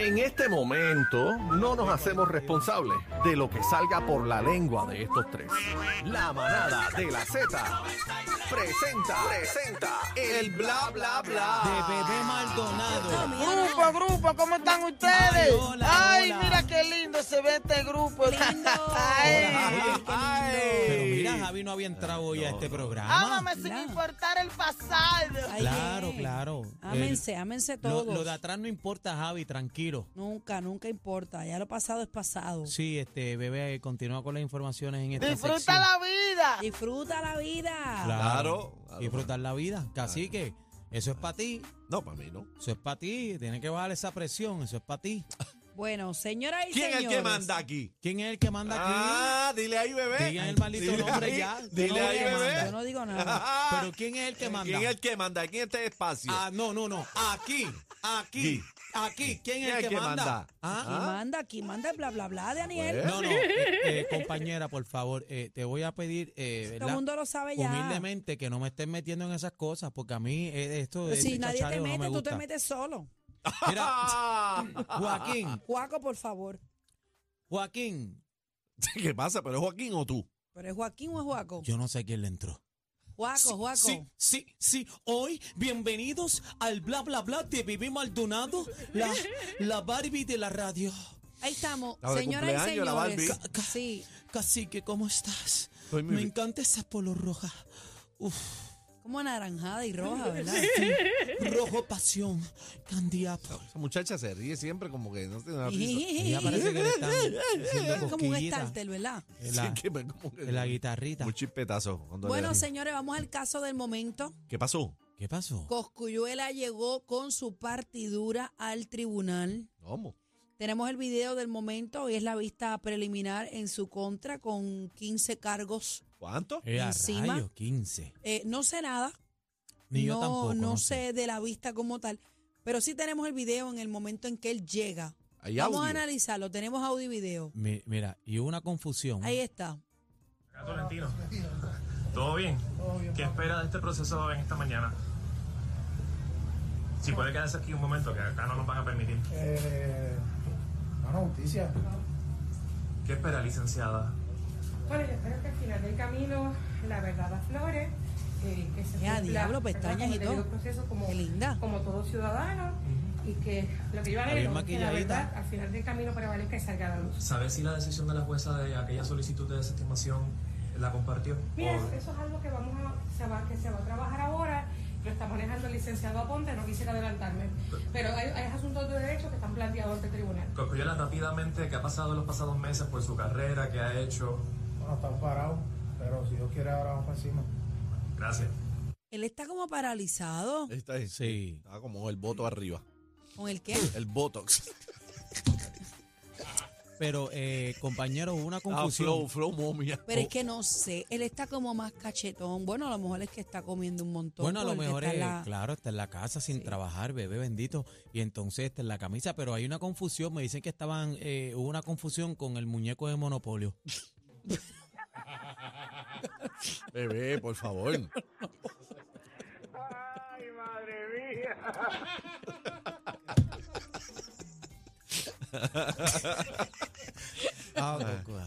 En este momento no nos hacemos responsables de lo que salga por la lengua de estos tres. La manada de la Z presenta, presenta el bla bla bla de Bebé Maldonado. Grupo, grupo, ¿cómo están ustedes? Ay, hola, Ay, hola. mira qué lindo se ve este grupo. Pero mira, Javi no había entrado hoy a este programa. Ámame sin Claro. importar el pasado. Claro, claro. Ámense, ámense El- lo, todos. lo de atrás no importa, Javi, tranquilo. Nunca, nunca importa. Ya lo pasado es pasado. Sí, este bebé continúa con las informaciones en esta Disfruta sección. la vida. Disfruta la vida. Claro, claro. Disfrutar la vida. Cacique, eso es para ti. No, para mí no. Eso es para ti. Tienes que bajar esa presión. Eso es para ti. Bueno, señoras y ¿Quién es el que manda aquí? ¿Quién es el que manda aquí? Ah, dile ahí, bebé. Digan el maldito Dile nombre ahí, ya. Dile no ahí, a Yo bebé. no digo nada. Pero ¿quién es el que manda? ¿Quién es el que manda aquí en este espacio? Ah, no, no, no. Aquí, aquí, aquí. ¿Quién es el que, manda? Aquí ¿Ah? manda, aquí manda el bla bla bla de Daniel. No, no, eh, eh, compañera, por favor, eh, te voy a pedir, eh, Todo el ¿verdad? mundo lo sabe ya. Humildemente que no me estés metiendo en esas cosas, porque a mí eh, esto de Pero si nadie te no mete, me tú te metes solo. Mira. Joaquín, Juaco, por favor. Joaquín, ¿Qué pasa? ¿Pero es Joaquín o tú? ¿Pero es Joaquín o es Juaco? yo no sé quién le entró. Juaco, Juaco. Sí, sí, sí. Hoy, bienvenidos al bla bla bla de Bibi Maldonado, la, la Barbie de la radio. Ahí estamos. La de Señoras y cumpleaños, la señores. Barbie. Ca- ca- Sí. Cacique, ¿cómo estás? Estoy muy Me bien. encanta esa polo roja. Uf, Como anaranjada y roja, ¿verdad? rojo pasión, candidato. Esa muchacha se ríe siempre como que no tiene una risa. Ella parece que le están haciendo Es como un cosquillitas starter, ¿verdad? en la, Sí, que me- como que- en la guitarrita. Un chispetazo. cuando Bueno, señores, vamos al caso del momento. ¿Qué pasó? ¿Qué pasó? Coscuyuela llegó con su partidura al tribunal. ¿Cómo? Tenemos el video del momento. Hoy es la vista preliminar en su contra con 15 cargos. ¿Cuánto? Eh, encima. rayos, 15. Eh, no sé nada. Ni no, yo tampoco. no sé de la vista como tal. Pero sí tenemos el video en el momento en que él llega. Hay Vamos a analizarlo. Tenemos audio y video. Mi- mira, y hubo una confusión. Ahí está. Acá Tolentino. ¿Todo bien? ¿Qué espera de este proceso en esta mañana? Si puede quedarse aquí un momento, que acá no nos van a permitir. Eh, no, no, justicia. ¿Qué espera, licenciada? Bueno, yo espero que al final del camino la verdad aflore, eh, que se Ya, cumpla, diablo, pestañas y todo. proceso como, Qué linda. como todo ciudadano y que lo que yo anhelo es que la verdad al final del camino prevalezca y salga a la luz. ¿Sabe si la decisión de la jueza de aquella solicitud de desestimación la compartió? Mira, O- eso, es algo que vamos a, se va, que se va a trabajar ahora, lo está manejando el licenciado Aponte, no quisiera adelantarme, pero hay, hay asuntos de derecho que están planteados ante el tribunal. Cosculluela, rápidamente, ¿qué ha pasado en los pasados meses por su carrera? ¿Qué ha hecho? Bueno, estamos parados, pero si Dios quiere ahora vamos para encima. Gracias. Él está como paralizado. Está, ahí. Sí. Estaba como el voto arriba. ¿Con el qué? El botox. Pero, eh, compañero, hubo una Ah, confusión. flow, flow momia. Pero es que no sé. Él está como más cachetón. Bueno, a lo mejor es que está comiendo un montón. Bueno, a lo mejor está es, la- claro, está en la casa sin Sí. trabajar, bebé bendito, y entonces está en la camisa, pero hay una confusión, me dicen que estaban, eh, hubo una confusión con el muñeco de Monopolio. Bebé, por favor.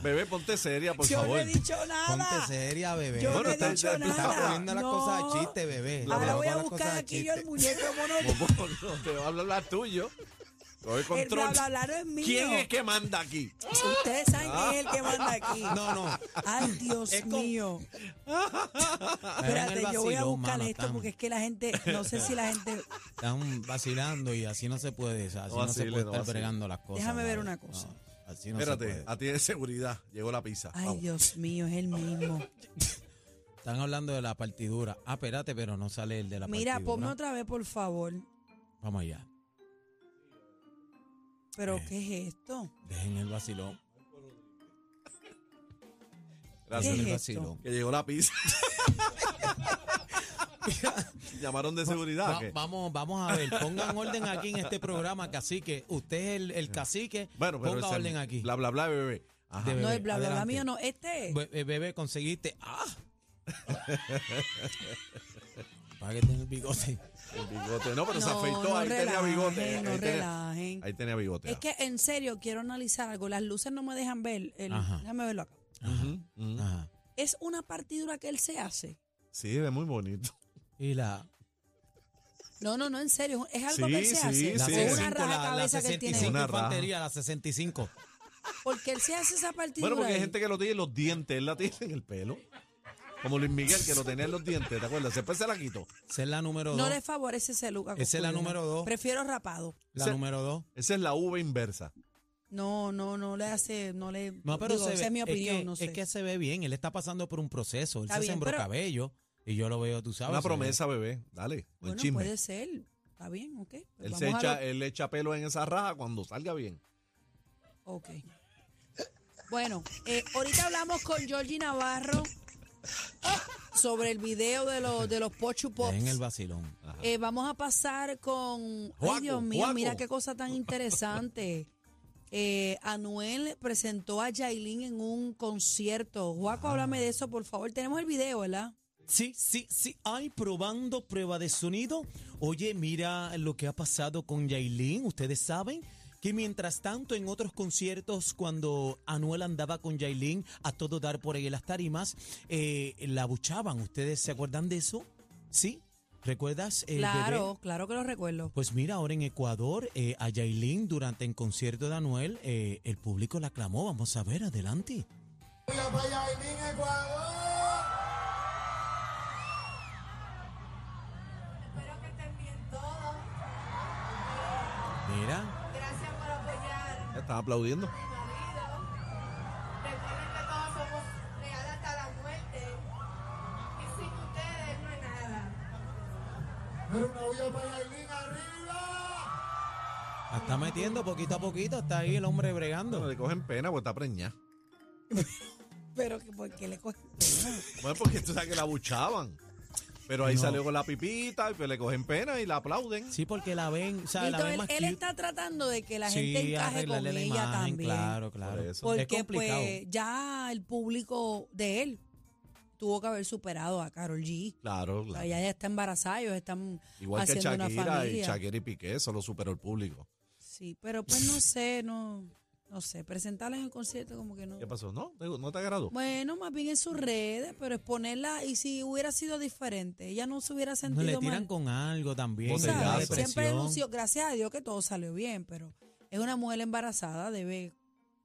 Bebé, ponte seria, por Yo favor. no he dicho nada. Ponte seria, bebé. Yo no he está- dicho está- nada. Estás poniendo las No. cosas de chiste, bebé. Ahora voy a buscar aquí yo el muñeco mono. ¿Cómo no te va a hablar tuyo? Coge El control. bla bla bla no es mío. ¿Quién es que manda aquí? Ustedes saben quién es el que manda aquí. No, no. Ay, Dios Es mío. El Espérate, yo voy a buscar mano, esto porque es que la gente, no sé si la gente. Están vacilando y así no se puede, o sea, así No no, se puede no estar vacile. bregando las cosas. Déjame ver una cosa. No, así no se Espérate, puede. a ti de seguridad. Llegó la pizza. Ay, Vamos. Dios mío, es el mismo. Están hablando de la partidura. Ah, espérate, pero no sale el de la Mira, partidura. ponme otra vez, por favor. Vamos allá. ¿Pero Eh. qué es esto? Dejen el vacilón. Gracias. ¿Qué Dejen el esto? vacilón. Que llegó la pizza. Llamaron de seguridad. Vamos, vamos a ver, pongan orden aquí en este programa, cacique. Usted es el, el cacique, Bueno, pero ponga ese- orden aquí. Bla, bla, bla, bebé. Ajá. De No, bebé, el bla bla bla adelante. mío no. Este es. Be- eh, bebé, conseguiste. ¡Ah! para que tenga el bigote. El bigote. No, pero se No, afeitó. no ahí tenía bigote. no ahí, tenía, relajen. ahí tenía bigote. Es que en serio quiero analizar algo. Las luces no me dejan ver. El, Ajá. déjame verlo acá. Ujú, ujú. Ajá. Es una partidura que él se hace. Sí, es muy bonito. Y la, No, no, no, en serio. Es algo Sí, que él se sí, hace. la sí. 65, una raja la, la cabeza que él 65 tiene. Una raja. infantería, la 65. Porque él se hace esa partidura. Bueno, porque hay ahí. gente que lo tiene en los dientes. Él la tiene en el pelo. Como Luis Miguel, que lo tenía en los dientes. ¿Te acuerdas? Después se la quitó. Esa es la número No dos. le favorece ese look. a Esa es la número dos. Prefiero rapado. La Ese- número dos. Esa es la uva inversa. No, no, no le hace, no le. No, pero digo, se esa ve, es mi opinión, que, no sé. es que se ve bien. Él está pasando por un proceso. Él Está se bien, sembró pero- cabello y yo lo veo, tú sabes. Una se ve- promesa, bebé. Dale. Buen bueno, chisme. puede ser. Está bien, ok. Pues Él, vamos se a echa, lo- él le echa pelo en esa raja cuando salga bien. Ok. Bueno, eh, ahorita hablamos con Georgie Navarro sobre el video de los de los Pochu Pops. En el vacilón. Eh, vamos a pasar con. Ay, Dios mío, Juaco. mira qué cosa tan interesante. Eh, Anuel presentó a Yailin en un concierto. Juaco, háblame de eso, por favor. Tenemos el video, ¿verdad? Sí, sí, sí. Ay, probando prueba de sonido. Oye, mira lo que ha pasado con Yailin. Ustedes saben que mientras tanto en otros conciertos, cuando Anuel andaba con Yailin a todo dar por ahí en las tarimas, eh, la buchaban. ¿Ustedes se acuerdan de eso? ¿Sí? ¿Recuerdas? eh, claro, bebé? claro que lo recuerdo. Pues mira, ahora en Ecuador, eh, a Yailin durante el concierto de Anuel, eh, el público la aclamó. Vamos a ver, adelante. Espero que estén bien todos. Mira. Reales hasta la muerte. Y sin ustedes no es nada. La está metiendo poquito a poquito, está ahí el hombre No, bregando. le cogen pena porque está preñada. Pero que ¿por qué le coge pena? Bueno, porque tú sabes que la buchaban. Pero ahí No. salió con la pipita y pues le cogen pena y la aplauden. Sí, porque la ven, o sea, la Entonces, ven él, más él cute. está tratando de que la Sí, gente encaje con arreglarle la ella imagen, también. Claro, claro. Por eso. Es Porque complicado. pues ya el público de él tuvo que haber superado a Carol G. Claro, O sea, claro. Ella ya está embarazada, ellos están Igual que haciendo una Shakira y familia. Shakira y Piqué, eso lo superó el público. Sí, pero pues no sé, no, no sé, presentarla en el concierto como que no. ¿Qué pasó? ¿No? ¿Te- ¿No te agradó? Bueno, más bien en sus redes, pero exponerla y si hubiera sido diferente, ella no se hubiera No sentido le tiran mal. con algo también. Siempre denunció, gracias a Dios que todo salió bien, pero es una mujer embarazada, debe,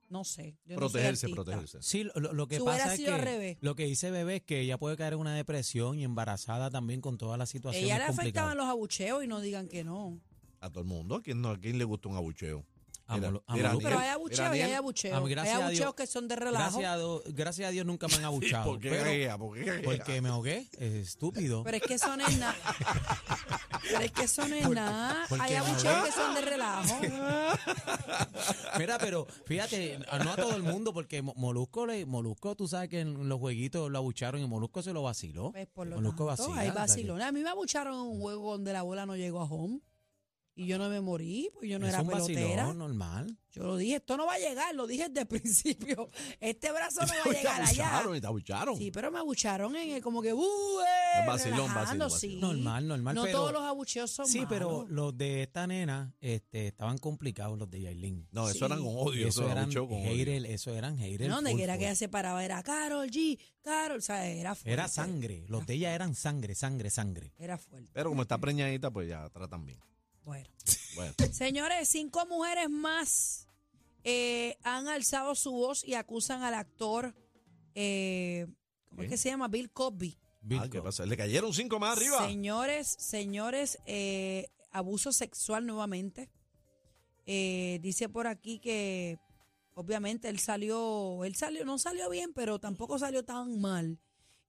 no sé. yo no soy protegerse, protegerse. Sí, lo- que Si pasa es sido al que revés. lo que dice Bebé es que ella puede caer en una depresión y embarazada también con toda la situación. Ella le afectaban los abucheos y no digan que no. A todo el mundo. ¿A quién, no, ¿A quién le gusta un abucheo? A Mira, Molu- a mira, Molusco. Pero hay abucheos y hay abucheos. Hay abucheos Dios- que son de relajo. Gracias a, Dios- gracias a Dios nunca me han abuchado. ¿Por qué pero-? ¿Por qué porque me ahogué, es estúpido. Pero es que eso no es nada. Pero es que eso no es nada. Hay abucheos que son de relajo. Mira, pero fíjate, no a todo el mundo, porque Mo- Molusco, le, Molusco, tú sabes que en los jueguitos lo abucharon y Molusco se lo vaciló. Pues por lo Molusco tanto, vacila, hay. A mí me abucharon en un juego donde la bola no llegó a home. Y yo no me morí, pues yo no es era un pelotera. vacilón normal. Yo lo dije, esto no va a llegar, lo dije desde el principio. Este brazo no va a llegar allá. abucharon y te abucharon. Sí, pero me abucharon en el como que, ¡uh! Es vacilón, relajando, vacilón, sí. Normal, normal, No pero- todos los abucheos son Sí, pero malos. los de esta nena este, estaban complicados, los de Yailin. No, eso Sí. eran con odio. eso Eso eran abucheo con odio. eso eran haters. No, donde full, quiera que full. ella se paraba era Carol G, Carol, o sea, era fuerte. Era sangre, los de ella eran sangre, sangre, sangre. Era fuerte. Pero como está preñadita, pues ya tratan bien. Bueno. Bueno. Señores, cinco mujeres más eh, han alzado su voz y acusan al actor, eh, ¿cómo es que se llama? Bill Cosby. Ah, ¿Qué pasa? Le cayeron cinco más arriba. Señores, señores, eh, abuso sexual nuevamente. Eh, dice por aquí que obviamente él salió, él salió, no salió bien, pero tampoco salió tan mal.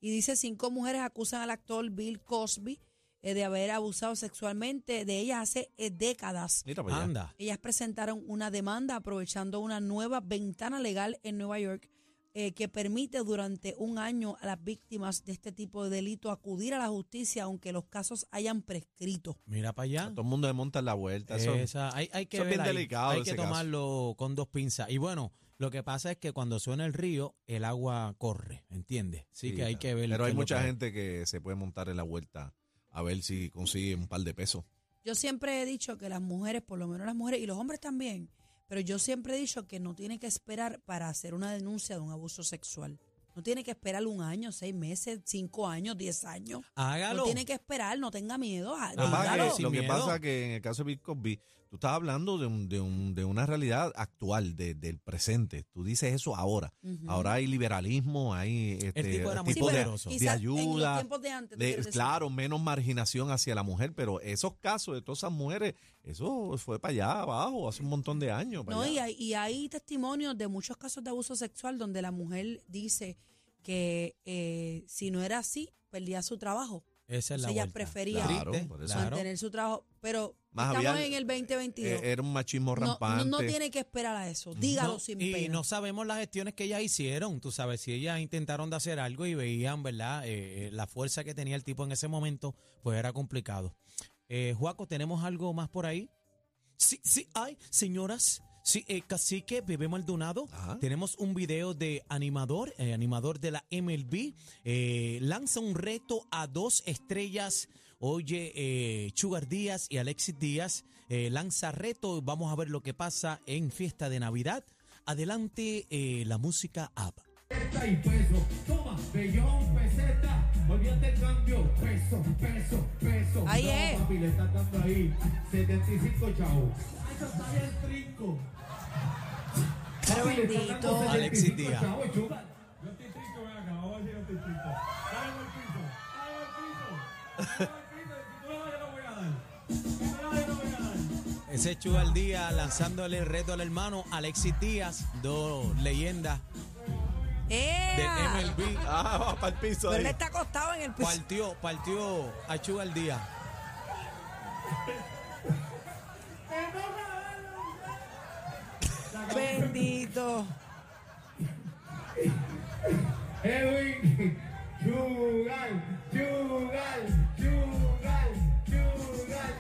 Y dice cinco mujeres acusan al actor Bill Cosby eh, de haber abusado sexualmente de ellas hace eh, décadas. Mira para allá. Anda. Ellas presentaron una demanda aprovechando una nueva ventana legal en Nueva York eh, que permite durante un año a las víctimas de este tipo de delito acudir a la justicia aunque los casos hayan prescrito. Mira para allá. Todo el mundo le monta en la vuelta. Eso, Esa- hay, hay que eso es bien ahí, delicado hay ese que caso. tomarlo con dos pinzas. Y bueno, lo que pasa es que cuando suena el río, el agua corre, ¿entiendes? Sí, que hay claro. que ver. Pero qué hay es lo mucha que- gente que se puede montar en la vuelta a ver si consigue un par de pesos. Yo siempre he dicho que las mujeres, por lo menos las mujeres y los hombres también, pero yo siempre he dicho que no tiene que esperar para hacer una denuncia de un abuso sexual. No tiene que esperar un año, seis meses, cinco años, diez años. Hágalo. No tiene que esperar, no tenga miedo. ah, Lo que pasa es que en el caso de Bill Cosby, tú estás hablando de, un- de, un- de una realidad actual, de- del presente. Tú dices eso ahora. Ahora hay liberalismo, hay este, tipo era muy Sí, tipo de, En los ayuda. de antes. de- claro, menos marginación hacia la mujer, pero esos casos de todas esas mujeres, eso fue para allá abajo hace un montón de años. No, y hay, y hay testimonios de muchos casos de abuso sexual donde la mujer dice que eh, si no era así, perdía su trabajo. Esa es la Entonces ella vuelta. prefería Claro, por eso. mantener su trabajo. Pero Más estamos había- en el 2022. Eh, era un machismo no, no, rampante. no tiene que esperar a eso. Dígalo No, sin y pena. no sabemos las gestiones que ellas hicieron, tú sabes, si ellas intentaron de hacer algo y veían, ¿verdad? Eh, eh, la fuerza que tenía el tipo en ese momento, pues era complicado. Eh, Juaco, ¿tenemos algo más por ahí? Sí, sí, hay, señoras. Sí, eh, Cacique, Bebé Maldonado. Ajá. Tenemos un video de animador, eh, animador de la MLB. eh, lanza un reto a dos estrellas. Oye, eh, Chugar Díaz y Alexis Díaz eh, lanza reto. Vamos a ver lo que pasa en fiesta de Navidad. Adelante, eh, la música app. Y peso. Toma, bellón, peseta. Olvídate el cambio. Peso, peso, peso. Ahí no, es. papi, le están dando ahí 75 chavos. Eso está bien trinco. Pero Papi, bendito. Alexis 75 Díaz. Yo estoy trinco, ven acá. Vamos a si yo estoy trinco. Dale al piso. Dale al piso. Dale al piso. Si tú no vas, yo no voy a dar. Yo no voy a dar. Ese es Chugar Díaz lanzándole el reto al hermano Alexis Díaz, dos leyendas ¡Ea! de MLB. Ah, va para el piso Pero él ahí. está acostado en el piso. Partió, partió a Chugar Díaz. Bendito. Edwin, Chugal, Chugal, Chugal, Chugal.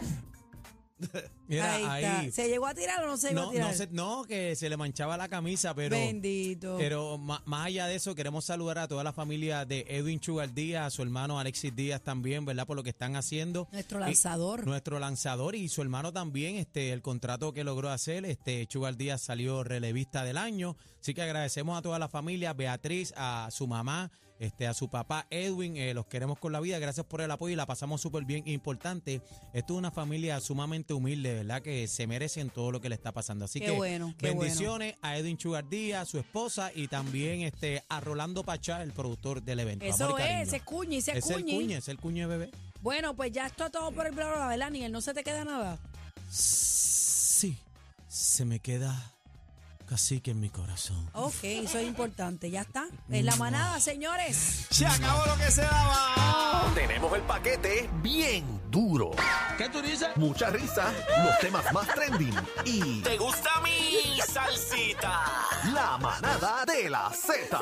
Mira, ahí, ahí. está. ¿Se llegó a tirar o no se llegó a tirar? no, se- no, que se le manchaba la camisa, pero. Bendito. Pero más allá de eso, queremos saludar a toda la familia de Edwin Chugar Díaz, a su hermano Alexis Díaz también, ¿verdad? Por lo que están haciendo. Nuestro Y- lanzador. nuestro lanzador y su hermano también, este, el contrato que logró hacer, este, Chugar Díaz salió relevista del año. Así que agradecemos a toda la familia, Beatriz, a su mamá, este, a su papá Edwin, eh, los queremos con la vida, gracias por el apoyo y la pasamos súper bien. Importante, esto es una familia sumamente humilde, ¿verdad? Que se merecen todo lo que le está pasando. Así Qué que bueno, bendiciones a Edwin Chugar Díaz, su esposa y también este, a Rolando Pachá, el productor del evento. Eso Amor es, ese es cuñi, ese es Es el cuñi. cuñe, es el cuñe bebé. Bueno, pues ya está todo por el programa, ¿verdad, Niel? No se te queda nada. Sí, se me queda casi que en mi corazón. Ok, eso es importante. Ya está. En la manada, señores. Se acabó lo que se daba. Tenemos el paquete bien duro. ¿Qué tú dices? Mucha risa, los temas más trending y ¿Te gusta mi salsita? la manada de la Z.